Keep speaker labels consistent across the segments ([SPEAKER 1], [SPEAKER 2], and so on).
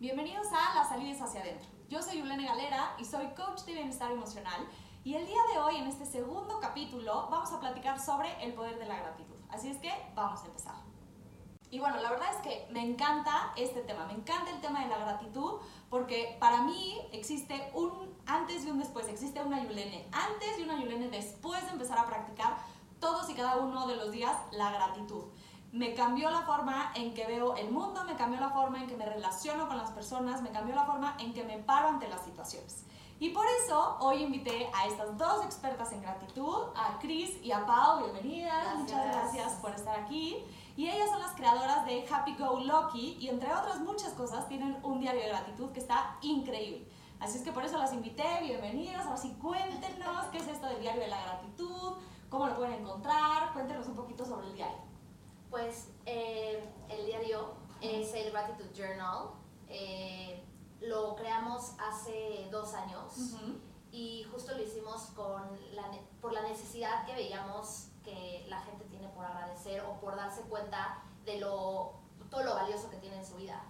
[SPEAKER 1] Bienvenidos a Las Salidas hacia adentro. Yo soy Yulene Galera y soy coach de bienestar emocional. Y el día de hoy, en este segundo capítulo, vamos a platicar sobre el poder de la gratitud. Así es que vamos a empezar. Y bueno, la verdad es que me encanta este tema, me encanta el tema de la gratitud, porque para mí existe un antes y un después, existe una Yulene antes y una Yulene después de empezar a practicar todos y cada uno de los días la gratitud me cambió la forma en que veo el mundo, me cambió la forma en que me relaciono con las personas, me cambió la forma en que me paro ante las situaciones. Y por eso hoy invité a estas dos expertas en gratitud, a Cris y a Pau. Bienvenidas, muchas gracias por estar aquí. Y ellas son las creadoras de Happy Go Lucky y entre otras muchas cosas tienen un diario de gratitud que está increíble. Así es que por eso las invité, bienvenidas. Ahora sí, cuéntenos qué es esto del diario de la gratitud, cómo lo pueden encontrar, cuéntenos un poquito sobre el diario.
[SPEAKER 2] Pues eh, el diario es el Gratitude Journal. Eh, lo creamos hace dos años y justo lo hicimos con la, por la necesidad que veíamos que la gente tiene por agradecer o por darse cuenta de lo, todo lo valioso que tiene en su vida.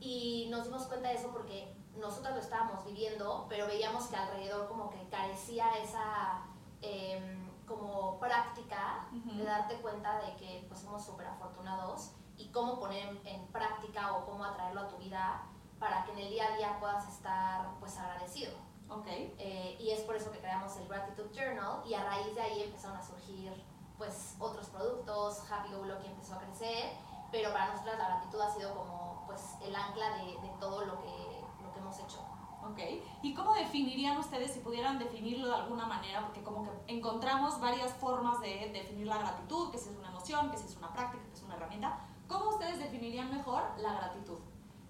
[SPEAKER 2] Y nos dimos cuenta de eso porque nosotros lo estábamos viviendo, pero veíamos que alrededor como que carecía esa... Em, como práctica de darte cuenta de que pues somos súper afortunados y cómo poner en, práctica o cómo atraerlo a tu vida para que en el día a día puedas estar pues agradecido.
[SPEAKER 1] Okay.
[SPEAKER 2] Eh, y es por eso que creamos el Gratitude Journal y a raíz de ahí empezaron a surgir pues otros productos, Happy Go Lucky empezó a crecer, pero para nosotros la gratitud ha sido como pues el ancla de, de todo lo que, lo que hemos hecho.
[SPEAKER 1] ¿Ok? ¿Y cómo definirían ustedes, si pudieran definirlo de alguna manera, porque como que encontramos varias formas de definir la gratitud, que si es una emoción, que si es una práctica, que es una herramienta, ¿cómo ustedes definirían mejor la gratitud?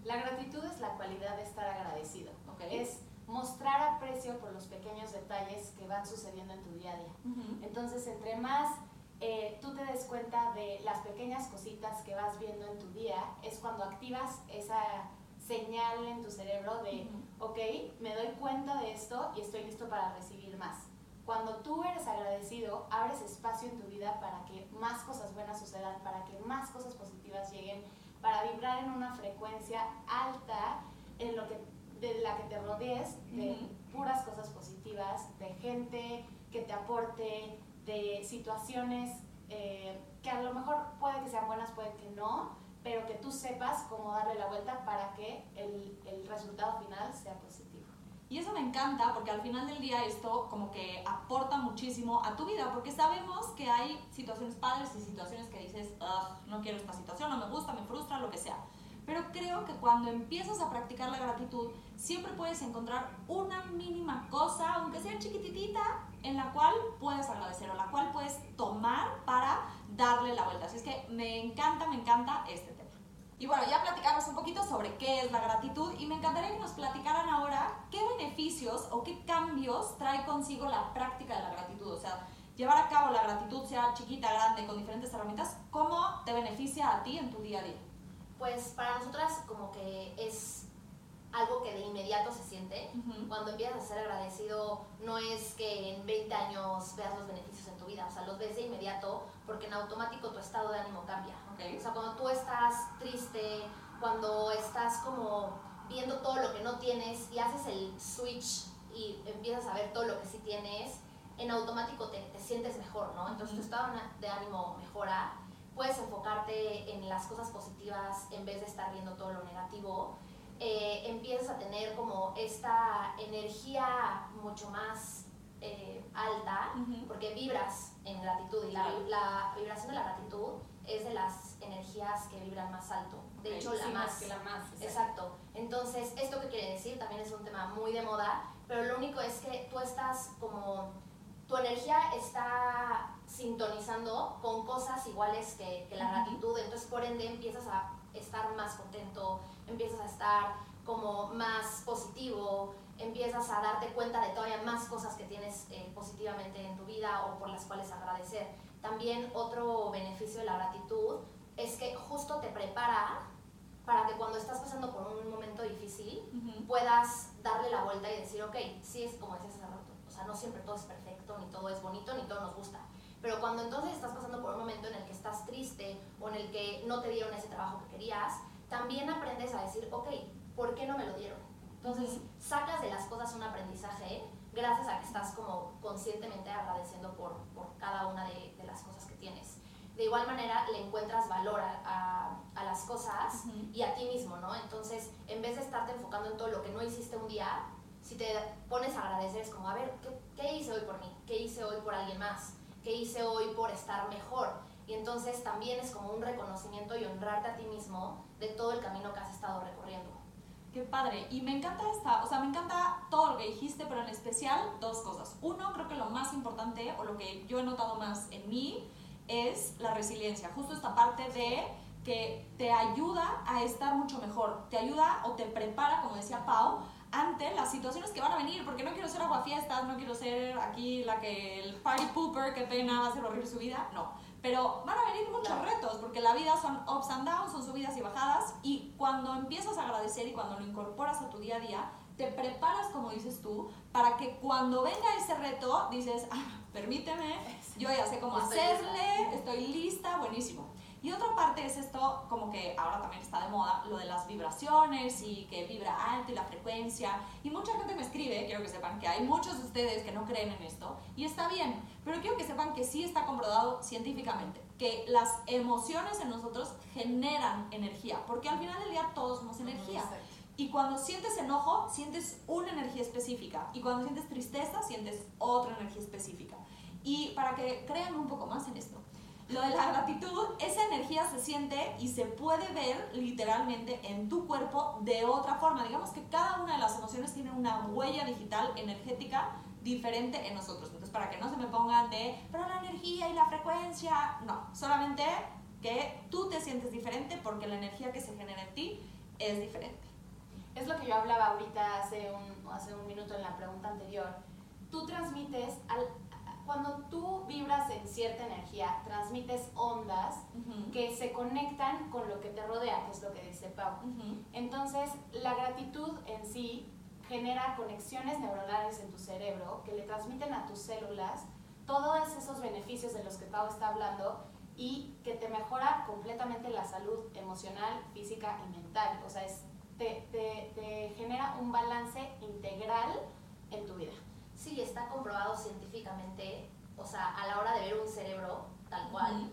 [SPEAKER 3] La gratitud es la cualidad de estar agradecido, es mostrar aprecio por los pequeños detalles que van sucediendo en tu día a día. Entonces, entre más eh, tú te des cuenta de las pequeñas cositas que vas viendo en tu día, es cuando activas esa señal en tu cerebro de, ok, me doy cuenta de esto y estoy listo para recibir más. Cuando tú eres agradecido, abres espacio en tu vida para que más cosas buenas sucedan, para que más cosas positivas lleguen, para vibrar en una frecuencia alta en lo que, de la que te rodees de puras cosas positivas, de gente que te aporte, de situaciones eh, que a lo mejor puede que sean buenas, puede que no, pero que tú sepas cómo darle la vuelta para que el, el resultado final sea positivo.
[SPEAKER 1] Y eso me encanta porque al final del día esto como que aporta muchísimo a tu vida porque sabemos que hay situaciones padres y situaciones que dices, no quiero esta situación, no me gusta, me frustra, lo que sea. Pero creo que cuando empiezas a practicar la gratitud, siempre puedes encontrar una mínima cosa, aunque sea chiquititita, en la cual puedes agradecer o la cual puedes tomar para darle la vuelta. Así es que me encanta, me encanta este y bueno, ya platicamos un poquito sobre qué es la gratitud y me encantaría que nos platicaran ahora qué beneficios o qué cambios trae consigo la práctica de la gratitud. O sea, llevar a cabo la gratitud, sea chiquita, grande, con diferentes herramientas, ¿cómo te beneficia a ti en tu día a día?
[SPEAKER 2] Pues para nosotras como que es algo que de inmediato se siente. Cuando empiezas a ser agradecido, no es que en 20 años veas los beneficios en tu vida, o sea, los ves de inmediato porque en automático tu estado de ánimo cambia. O sea, cuando tú estás triste, cuando estás como viendo todo lo que no tienes y haces el switch y empiezas a ver todo lo que sí tienes, en automático te, te sientes mejor, ¿no? Entonces tu estado de ánimo mejora, puedes enfocarte en las cosas positivas en vez de estar viendo todo lo negativo. Eh, empiezas a tener como esta energía mucho más eh, alta, porque vibras en gratitud y la, la, vibración de la gratitud es de las energías que vibran más alto. De hecho, la más.
[SPEAKER 3] que la más.
[SPEAKER 2] Exacto. Entonces, ¿esto qué quiere decir? También es un tema muy de moda, pero lo único es que tú estás como. Tu energía está sintonizando con cosas iguales que, que la gratitud, entonces por ende empiezas a estar más contento, empiezas a estar como más positivo, empiezas a darte cuenta de todavía más cosas que tienes eh, positivamente en tu vida o por las cuales agradecer. También otro beneficio de la gratitud es que justo te prepara para que cuando estás pasando por un momento difícil puedas darle la vuelta y decir, ok, sí es como decías hace rato, o sea, no siempre todo es perfecto, ni todo es bonito, ni todo nos gusta. Pero cuando entonces estás pasando por un momento en el que estás triste o en el que no te dieron ese trabajo que querías, también aprendes a decir, ok, ¿por qué no me lo dieron? Entonces, sacas de las cosas un aprendizaje gracias a que estás como conscientemente agradeciendo por, por cada una de, de, las cosas que tienes. De igual manera, le encuentras valor a, a, las cosas y a ti mismo, ¿no? Entonces, en vez de estarte enfocando en todo lo que no hiciste un día, si te pones a agradecer, es como, a ver, ¿qué, ¿qué hice hoy por mí? ¿Qué hice hoy por alguien más? ¿Qué hice hoy por estar mejor? Y entonces también es como un reconocimiento y honrarte a ti mismo de todo el camino que has estado recorriendo.
[SPEAKER 1] Qué padre. Y me encanta esta, o sea, me encanta todo lo que dijiste, pero en especial dos cosas. Uno, creo que lo más importante o lo que yo he notado más en mí es la resiliencia. Justo esta parte de que te ayuda a estar mucho mejor, te ayuda o te prepara, como decía Pau, ante las situaciones que van a venir, porque no quiero ser aguafiestas, no quiero ser aquí la que el party pooper, qué pena, va a ser horrible su vida, no pero van a venir muchos retos, porque la vida son ups and downs, son subidas y bajadas, y cuando empiezas a agradecer y cuando lo incorporas a tu día a día, te preparas, como dices tú, para que cuando venga ese reto, dices, ah, permíteme, yo ya sé cómo hacerle, estoy lista, buenísimo. Y otra parte es esto, como que ahora también está de moda, lo de las vibraciones y que vibra alto y la frecuencia. Y mucha gente me escribe, quiero que sepan que hay muchos de ustedes que no creen en esto, y está bien, pero quiero que sepan que sí está comprobado científicamente, que las emociones en nosotros generan energía, porque al final del día todos somos energía. Y cuando sientes enojo, sientes una energía específica. Y cuando sientes tristeza, sientes otra energía específica. Y para que crean un poco más en esto, lo de la gratitud, esa energía se siente y se puede ver literalmente en tu cuerpo de otra forma. Digamos que cada una de las emociones tiene una huella digital energética diferente en nosotros. Entonces, para que no se me pongan de, pero la energía y la frecuencia, no, solamente que tú te sientes diferente porque la energía que se genera en ti es diferente.
[SPEAKER 3] Es lo que yo hablaba ahorita hace un, hace un minuto en la pregunta anterior. Tú transmites al, cuando tú vibras en cierta energía, transmites ondas que se conectan con lo que te rodea, que es lo que dice Pau. Entonces, la gratitud en sí genera conexiones neuronales en tu cerebro que le transmiten a tus células todos esos beneficios de los que Pau está hablando y que te mejora completamente la salud emocional, física y mental. O sea, es, te, te, te genera un balance integral en tu vida.
[SPEAKER 2] Sí, está comprobado científicamente, o sea, a la hora de ver un cerebro tal cual,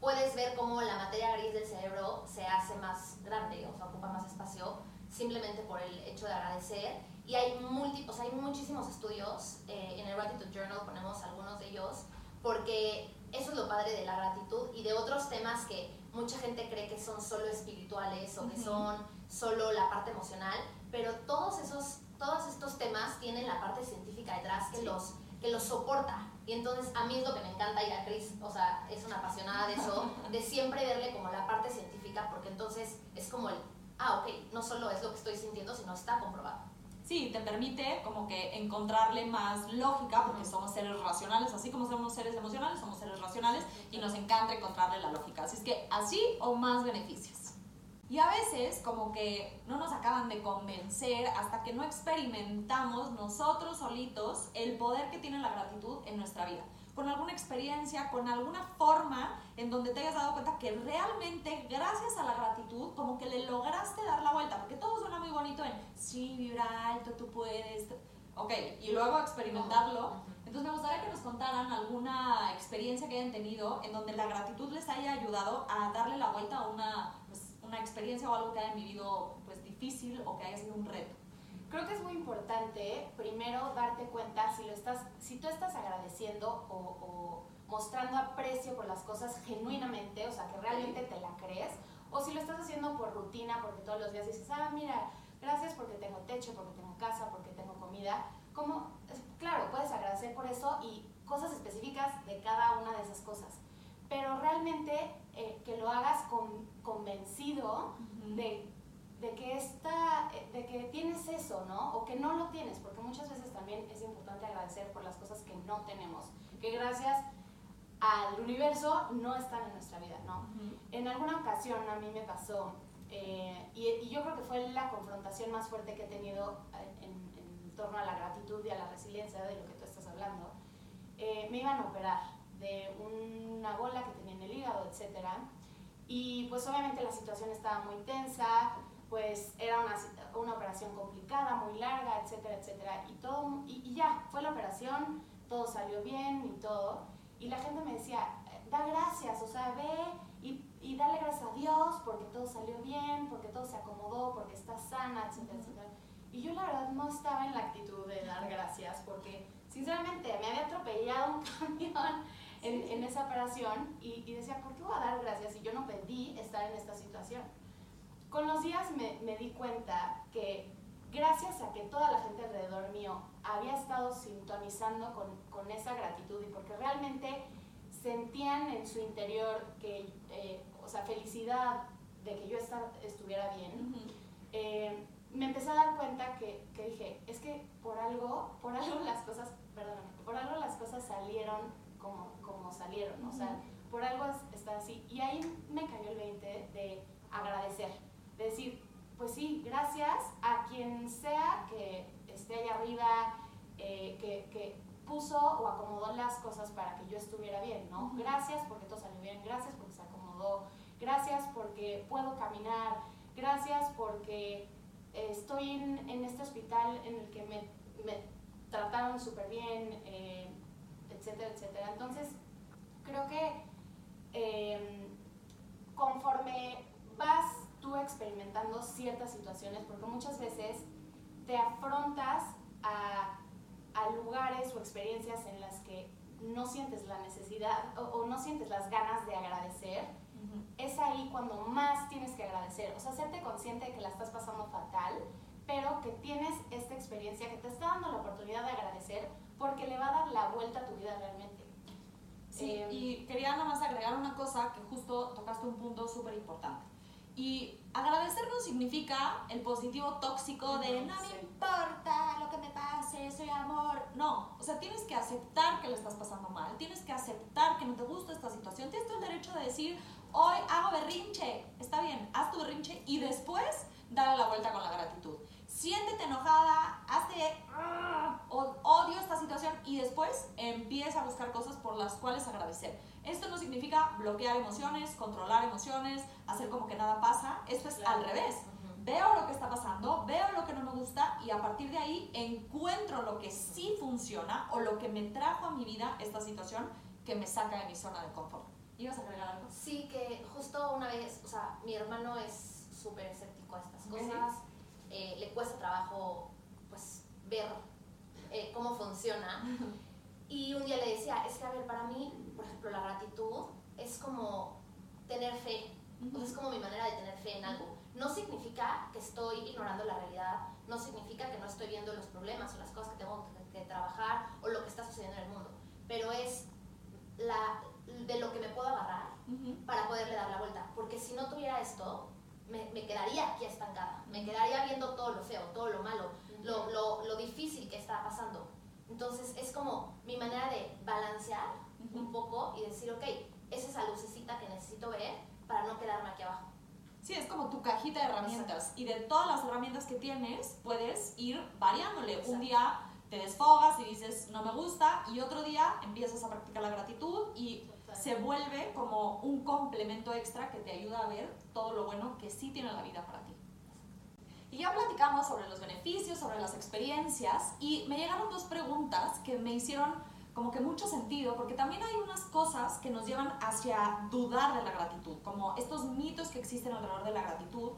[SPEAKER 2] puedes ver cómo la materia gris del cerebro se hace más grande, o sea, ocupa más espacio, simplemente por el hecho de agradecer. Y hay, multi, o sea, hay muchísimos estudios, eh, en el Gratitude Journal ponemos algunos de ellos, porque eso es lo padre de la gratitud y de otros temas que mucha gente cree que son solo espirituales o que son solo la parte emocional, pero todos esos todos estos temas tienen la parte científica detrás que, los, que los soporta. Y entonces a mí es lo que me encanta ir a Cris, o sea, es una apasionada de eso, de siempre verle como la parte científica, porque entonces es como el, ah, ok, no solo es lo que estoy sintiendo, sino está comprobado.
[SPEAKER 1] Sí, te permite como que encontrarle más lógica, porque somos seres racionales, así como somos seres emocionales, somos seres racionales y nos encanta encontrarle la lógica. Así es que así o más beneficios. Y a veces como que no nos acaban de convencer hasta que no experimentamos nosotros solitos el poder que tiene la gratitud en nuestra vida. Con alguna experiencia, con alguna forma en donde te hayas dado cuenta que realmente gracias a la gratitud como que le lograste dar la vuelta. Porque todo suena muy bonito en, sí, vibra alto, tú puedes. Ok, y luego experimentarlo. Entonces me gustaría que nos contaran alguna experiencia que hayan tenido en donde la gratitud les haya ayudado a darle la vuelta a una una experiencia o algo que hayan vivido pues difícil o que haya sido un reto?
[SPEAKER 3] Creo que es muy importante primero darte cuenta si, lo estás, si tú estás agradeciendo o, o mostrando aprecio por las cosas genuinamente, o sea, que realmente te la crees, o si lo estás haciendo por rutina, porque todos los días dices, ah, mira, gracias porque tengo techo, porque tengo casa, porque tengo comida. Como, claro, puedes agradecer por eso y cosas específicas de cada una de esas cosas pero realmente eh, que lo hagas con, convencido de, de, que esta, eh, de que tienes eso, ¿no? O que no lo tienes, porque muchas veces también es importante agradecer por las cosas que no tenemos, que gracias al universo no están en nuestra vida, ¿no? En alguna ocasión a mí me pasó, eh, y, y, yo creo que fue la confrontación más fuerte que he tenido en, en, torno a la gratitud y a la resiliencia de lo que tú estás hablando, me iban a operar de una bola que tenía en el hígado, etc. Y pues obviamente la situación estaba muy tensa, pues era una, una operación complicada, muy larga, etcétera, etcétera. Y, todo, y, y ya, fue la operación, todo salió bien y todo. Y la gente me decía, da gracias, o sea, ve y, y dale gracias a Dios porque todo salió bien, porque todo se acomodó, porque estás sana, etcétera, etcétera. Y yo la verdad no estaba en la actitud de dar gracias porque sinceramente me había atropellado un camión en, en esa operación y, y, decía, ¿por qué voy a dar gracias si yo no pedí estar en esta situación? Con los días me, me di cuenta que gracias a que toda la gente alrededor mío había estado sintonizando con, con esa gratitud y porque realmente sentían en su interior que, eh, o sea, felicidad de que yo estuviera bien, uh -huh. eh, me empecé a dar cuenta que, que, dije, es que por algo, por algo las cosas, perdóname, por algo las cosas salieron como, como salieron, uh -huh. o sea, por algo está así. Y ahí me cayó el 20 de agradecer, de decir, pues sí, gracias a quien sea que esté allá arriba, eh, que, que, puso o acomodó las cosas para que yo estuviera bien, ¿no? Gracias porque todo salió bien, gracias porque se acomodó, gracias porque puedo caminar, gracias porque estoy en, en este hospital en el que me, me trataron súper bien, eh, etcétera, etcétera. Entonces, creo que eh, conforme vas tú ciertas situaciones, porque muchas veces te afrontas a, a lugares o experiencias en las que no sientes la necesidad o, o no sientes las ganas de agradecer, uh -huh. es ahí cuando más tienes que agradecer. O sea, serte consciente de que la estás pasando fatal, pero que tienes esta experiencia que te está dando la oportunidad de agradecer porque le va a dar la vuelta a tu vida realmente.
[SPEAKER 1] Sí, eh, y quería nada más agregar una cosa que justo tocaste un punto súper importante. Y agradecer no significa el positivo tóxico de no me importa lo que me pase, soy amor. No, o sea, tienes que aceptar que le estás pasando mal, tienes que aceptar que no te gusta esta situación, tienes todo el derecho de decir, hoy hago berrinche, está bien, haz tu berrinche y después dale la vuelta con la gratitud. Siéntete enojada, hazte, uh, odio esta situación y después empieza a buscar cosas por las cuales agradecer. Esto no significa bloquear emociones, controlar emociones, hacer como que nada pasa. Esto es claro. al revés. Uh -huh. Veo lo que está pasando, veo lo que no me gusta y a partir de ahí encuentro lo que sí funciona o lo que me trajo a mi vida esta situación que me saca de mi zona de confort. ¿Ibas a agregar algo?
[SPEAKER 2] Sí, que justo una vez, o sea, mi hermano es súper escéptico a estas cosas. Eh, le cuesta trabajo, pues, ver eh, cómo funciona. Y un día le decía, es que a ver, para mí, por ejemplo, la gratitud es como tener fe, uh -huh. o sea, es como mi manera de tener fe en algo. No significa que estoy ignorando la realidad, no significa que no estoy viendo los problemas o las cosas que tengo que, que trabajar o lo que está sucediendo en el mundo, pero es la, de lo que me puedo agarrar uh -huh. para poderle dar la vuelta, porque si no tuviera esto, me, me, quedaría aquí estancada, me quedaría viendo todo lo feo, todo lo malo, uh -huh. lo, lo, lo difícil que está pasando. Entonces es como mi manera de balancear uh -huh. un poco y decir, ok, esa es la lucecita que necesito ver para no quedarme aquí abajo.
[SPEAKER 1] Sí, es como tu cajita de herramientas Exacto. y de todas las herramientas que tienes puedes ir variándole. Exacto. Un día te desfogas y dices no me gusta y otro día empiezas a practicar la gratitud y se vuelve como un complemento extra que te ayuda a ver todo lo bueno que sí tiene la vida para ti. Y ya platicamos sobre los beneficios, sobre las experiencias y me llegaron dos preguntas que me hicieron como que mucho sentido, porque también hay unas cosas que nos llevan hacia dudar de la gratitud, como estos mitos que existen alrededor de la gratitud,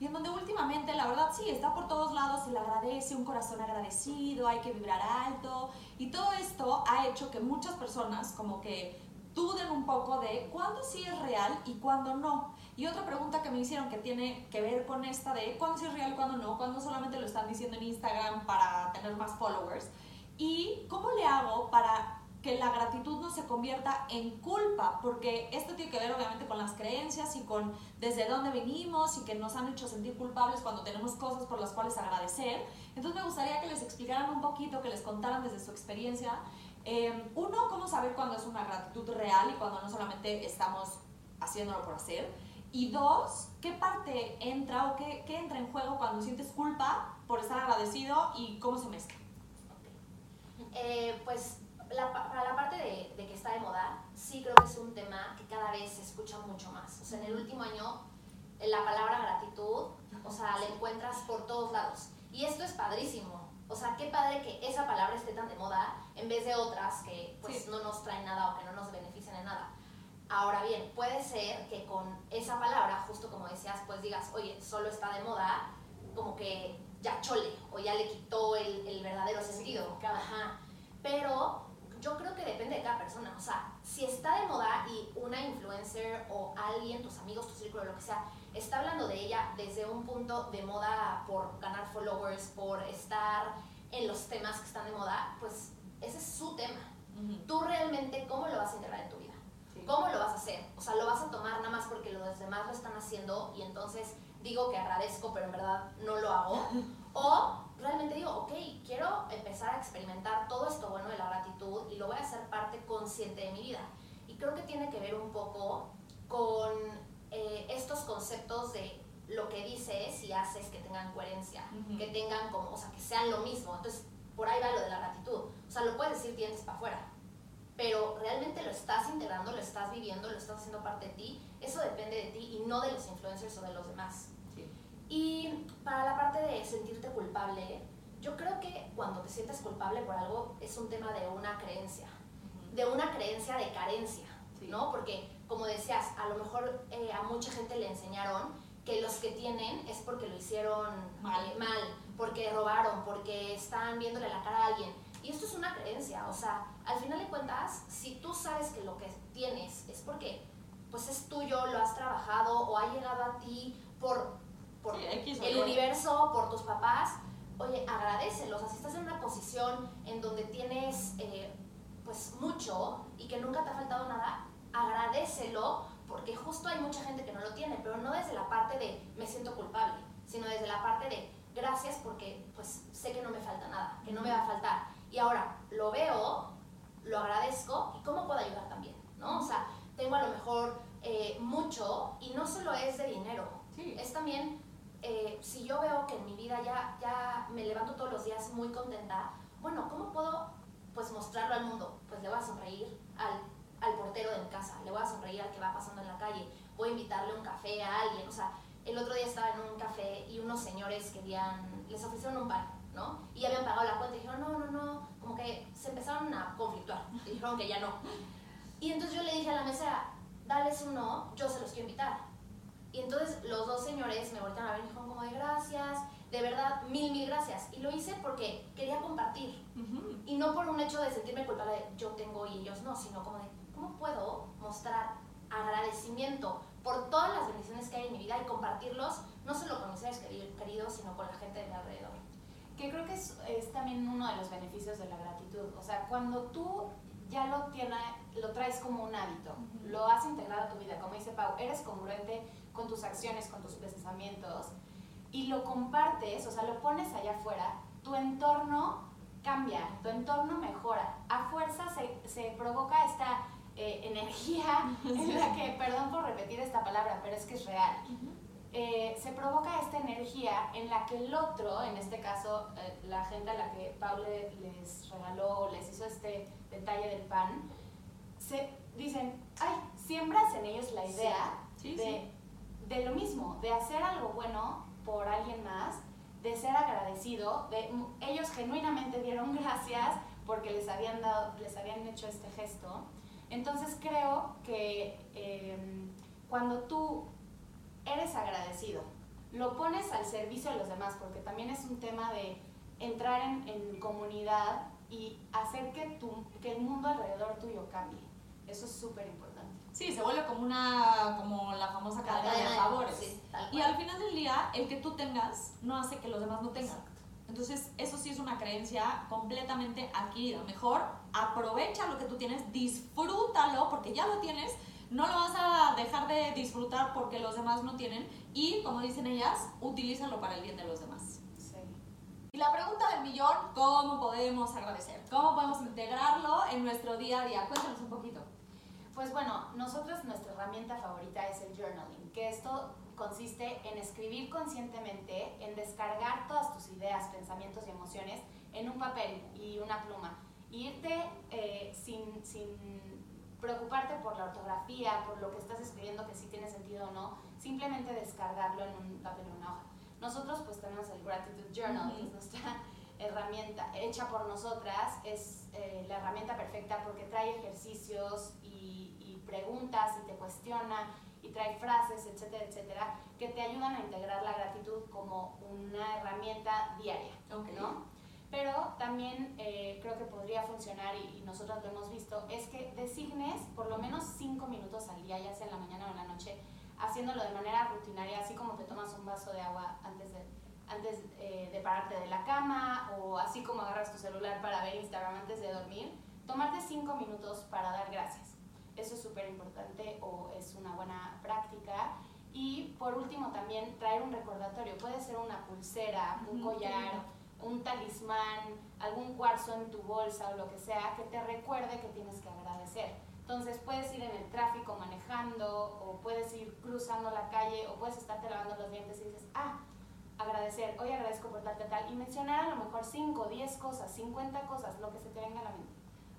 [SPEAKER 1] y en donde últimamente, la verdad, sí, está por todos lados, se le agradece, un corazón agradecido, hay que vibrar alto, y todo esto ha hecho que muchas personas como que duden un poco de cuándo sí es real y cuándo no. Y otra pregunta que me hicieron que tiene que ver con esta de cuándo es real cuándo no, cuándo solamente lo están diciendo en Instagram para tener más followers. ¿Y cómo le hago para que la gratitud no se convierta en culpa? Porque esto tiene que ver obviamente con las creencias y con desde dónde venimos y que nos han hecho sentir culpables cuando tenemos cosas por las cuales agradecer. Entonces me gustaría que les explicaran un poquito, que les contaran desde su experiencia. Eh, uno, cómo saber cuándo es una gratitud real y cuando no solamente estamos haciéndolo por hacer. Y dos, ¿qué parte entra o qué, qué entra en juego cuando sientes culpa por estar agradecido y cómo se mezcla?
[SPEAKER 2] Eh, pues para la parte de, de, que está de moda, sí creo que es un tema que cada vez se escucha mucho más. O sea, en el último año, la palabra gratitud, o sea, la encuentras por todos lados. Y esto es padrísimo. O sea, qué padre que esa palabra esté tan de moda en vez de otras que pues no nos traen nada o que no nos benefician en nada. Ahora bien, puede ser que con esa palabra, justo como decías, pues digas, oye, solo está de moda, como que ya chole o ya le quitó el, el verdadero sentido. Ajá. Pero yo creo que depende de cada persona. O sea, si está de moda y una influencer o alguien, tus amigos, tu círculo, lo que sea, está hablando de ella desde un punto de moda por ganar followers, por estar en los temas que están de moda, pues ese es su tema. Tú realmente, ¿cómo lo vas a integrar en tu vida? ¿Cómo lo vas a hacer? O sea, lo vas a tomar nada más porque los demás lo están haciendo y entonces digo que agradezco, pero en verdad no lo hago. O realmente digo, ok, quiero empezar a experimentar todo esto bueno de la gratitud y lo voy a hacer parte consciente de mi vida. Y creo que tiene que ver un poco con eh, estos conceptos de lo que dices y haces que tengan coherencia, que tengan como, o sea, que sean lo mismo. Entonces, por ahí va lo de la gratitud. O sea, lo puedes decir dientes para afuera, pero realmente lo estás integrando, lo estás viviendo, lo estás haciendo parte de ti. Eso depende de ti y no de los influencers o de los demás. Y para la parte de sentirte culpable, yo creo que cuando te sientes culpable por algo es un tema de una creencia, de una creencia de carencia, ¿no? Porque, como decías, a lo mejor eh, a mucha gente le enseñaron que los que tienen es porque lo hicieron mal. Mal, porque robaron, porque están viéndole la cara a alguien. Y esto es una creencia, o sea, al final de cuentas, si tú sabes que lo que tienes es porque pues es tuyo, lo has trabajado o ha llegado a ti por por el universo, por tus papás, oye, agradecelos. Así estás en una posición en donde tienes eh, pues mucho y que nunca te ha faltado nada, agradecelo porque justo hay mucha gente que no lo tiene, pero no desde la parte de me siento culpable, sino desde la parte de gracias porque pues sé que no me falta nada, que no me va a faltar. Y ahora lo veo, lo agradezco y cómo puedo ayudar también, ¿no? O sea, tengo a lo mejor eh, mucho y no solo es de dinero, es también eh, si yo veo que en mi vida ya, ya me levanto todos los días muy contenta, bueno, ¿cómo puedo pues mostrarlo al mundo? Pues le voy a sonreír al, al portero de mi casa, le voy a sonreír al que va pasando en la calle, voy a invitarle un café a alguien, o sea, el otro día estaba en un café y unos señores querían, les ofrecieron un pan, ¿no? Y habían pagado la cuenta y dijeron, no, no, no, como que se empezaron a conflictuar, y dijeron que ya no. Y entonces yo le dije a la mesera, dales uno, yo se los quiero invitar. Y entonces los dos señores me voltearon a ver y dijeron como de gracias, de verdad, mil, mil gracias. Y lo hice porque quería compartir. Y no por un hecho de sentirme culpable de yo tengo y ellos no, sino como de cómo puedo mostrar agradecimiento por todas las bendiciones que hay en mi vida y compartirlos no solo con mis seres queridos, sino con la gente de mi alrededor.
[SPEAKER 3] Que creo que es, es también uno de los beneficios de la gratitud. O sea, cuando tú ya lo, tiene, lo traes como un hábito, lo has integrado a tu vida, como dice Pau, eres congruente con tus acciones, con tus pensamientos, y lo compartes, o sea, lo pones allá afuera, tu entorno cambia, tu entorno mejora. A fuerza se, se provoca esta eh, energía en la que, perdón por repetir esta palabra, pero es que es real. Eh, se provoca esta energía en la que el otro, en este caso eh, la gente a la que Paul les regaló, les hizo este detalle del pan, se dicen, ay, siembras en ellos la idea de de lo mismo, de hacer algo bueno por alguien más, de ser agradecido, de ellos genuinamente dieron gracias porque les habían dado, les habían hecho este gesto. Entonces creo que em, cuando tú eres agradecido, lo pones al servicio de los demás, porque también es un tema de entrar en, en comunidad y hacer que, tu, que el mundo alrededor tuyo cambie. Eso es súper importante.
[SPEAKER 1] Sí, se vuelve como una, como la famosa cadena de favores. y al final del día, el que tú tengas no hace que los demás no tengan. Entonces, eso sí es una creencia completamente adquirida. Mejor aprovecha lo que tú tienes, disfrútalo porque ya lo tienes, no lo vas a dejar de disfrutar porque los demás no tienen y, como dicen ellas, utilízalo para el bien de los demás. Sí. Y la pregunta del millón, ¿cómo podemos agradecer? ¿Cómo podemos integrarlo en nuestro día a día? Cuéntanos un poquito.
[SPEAKER 3] Pues bueno, nosotros nuestra herramienta favorita es el journaling, que esto consiste en escribir conscientemente, en descargar todas tus ideas, pensamientos y emociones en un papel y una pluma. irte eh, sin, sin preocuparte por la ortografía, por lo que estás escribiendo, que sí tiene sentido o no, simplemente descargarlo en un papel o una hoja. Nosotros pues tenemos el Gratitude Journal, que es nuestra herramienta hecha por nosotras, es eh, la herramienta perfecta porque trae ejercicios y, y, preguntas y te cuestiona y trae frases, etcétera, etcétera, que te ayudan a integrar la gratitud como una herramienta diaria, ¿no? Pero también eh, creo que podría funcionar, y, y, nosotros lo hemos visto, es que designes por lo menos cinco minutos al día, ya sea en la mañana o en la noche, haciéndolo de manera rutinaria, así como te tomas un vaso de agua antes de, antes, eh, de pararte de la cama o así como agarras tu celular para ver Instagram antes de dormir, tomarte cinco minutos para dar gracias. Eso es súper importante o es una buena práctica. Y por último también traer un recordatorio. Puede ser una pulsera, un collar, un talismán, algún cuarzo en tu bolsa o lo que sea que te recuerde que tienes que agradecer entonces puedes ir en el tráfico manejando o puedes ir cruzando la calle o puedes estarte lavando los dientes y dices, ah, agradecer, hoy agradezco por tal, tal, tal, y mencionar a lo mejor 5, 10 cosas, 50 cosas, lo que se te venga a la mente.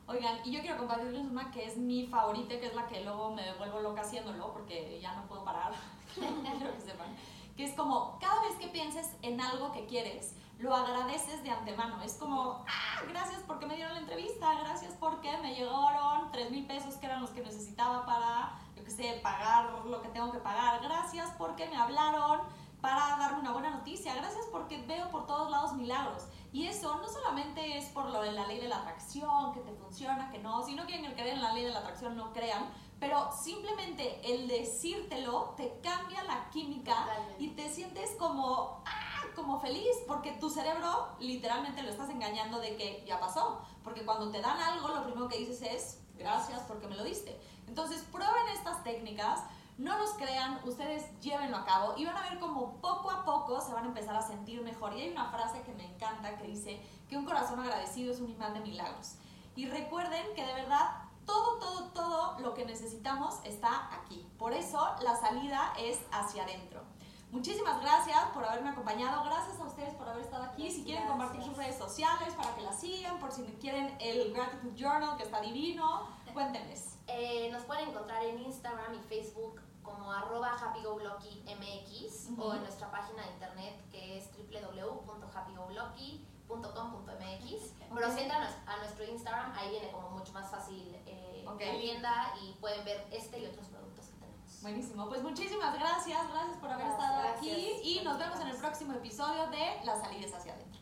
[SPEAKER 1] Oigan, y yo quiero compartirles una que es mi favorita, que es la que luego me vuelvo loca haciéndolo porque ya no puedo parar, que que es como cada vez que pienses en algo que quieres, lo agradeces de antemano. Es como, ah, gracias porque me dieron la entrevista, gracias porque me llegaron 3 mil pesos que eran los que necesitaba para, yo qué sé, pagar lo que tengo que pagar. Gracias porque me hablaron para darme una buena noticia. Gracias porque veo por todos lados milagros. Y eso no solamente es por lo de la ley de la atracción, que te funciona, que no, sino que en el creer en la ley de la atracción no crean, pero simplemente el decírtelo te cambia la química y te sientes como, ah, como feliz, porque tu cerebro literalmente lo estás engañando de que ya pasó. Porque cuando te dan algo, lo primero que dices es, gracias porque me lo diste. Entonces, prueben estas técnicas, no nos crean, ustedes llévenlo a cabo y van a ver como poco a poco se van a empezar a sentir mejor. Y hay una frase que me encanta que dice que un corazón agradecido es un imán de milagros. Y recuerden que de verdad todo, todo, todo lo que necesitamos está aquí. Por eso la salida es hacia adentro. Muchísimas gracias por haberme acompañado. Gracias a ustedes por haber estado aquí. Si quieren compartir sus redes sociales para que las sigan, por si quieren el Gratitude Journal que está divino, cuéntenles.
[SPEAKER 2] Eh, nos pueden encontrar en Instagram y Facebook como arroba happygoluckymx o en nuestra página de internet que es www.happygolucky.com.mx. Pero si entran a nuestro Instagram, ahí viene como mucho más fácil eh, la tienda y pueden ver este y otros
[SPEAKER 1] Buenísimo, pues muchísimas gracias, gracias por haber estado aquí y nos vemos en el próximo episodio de Las salidas hacia adentro.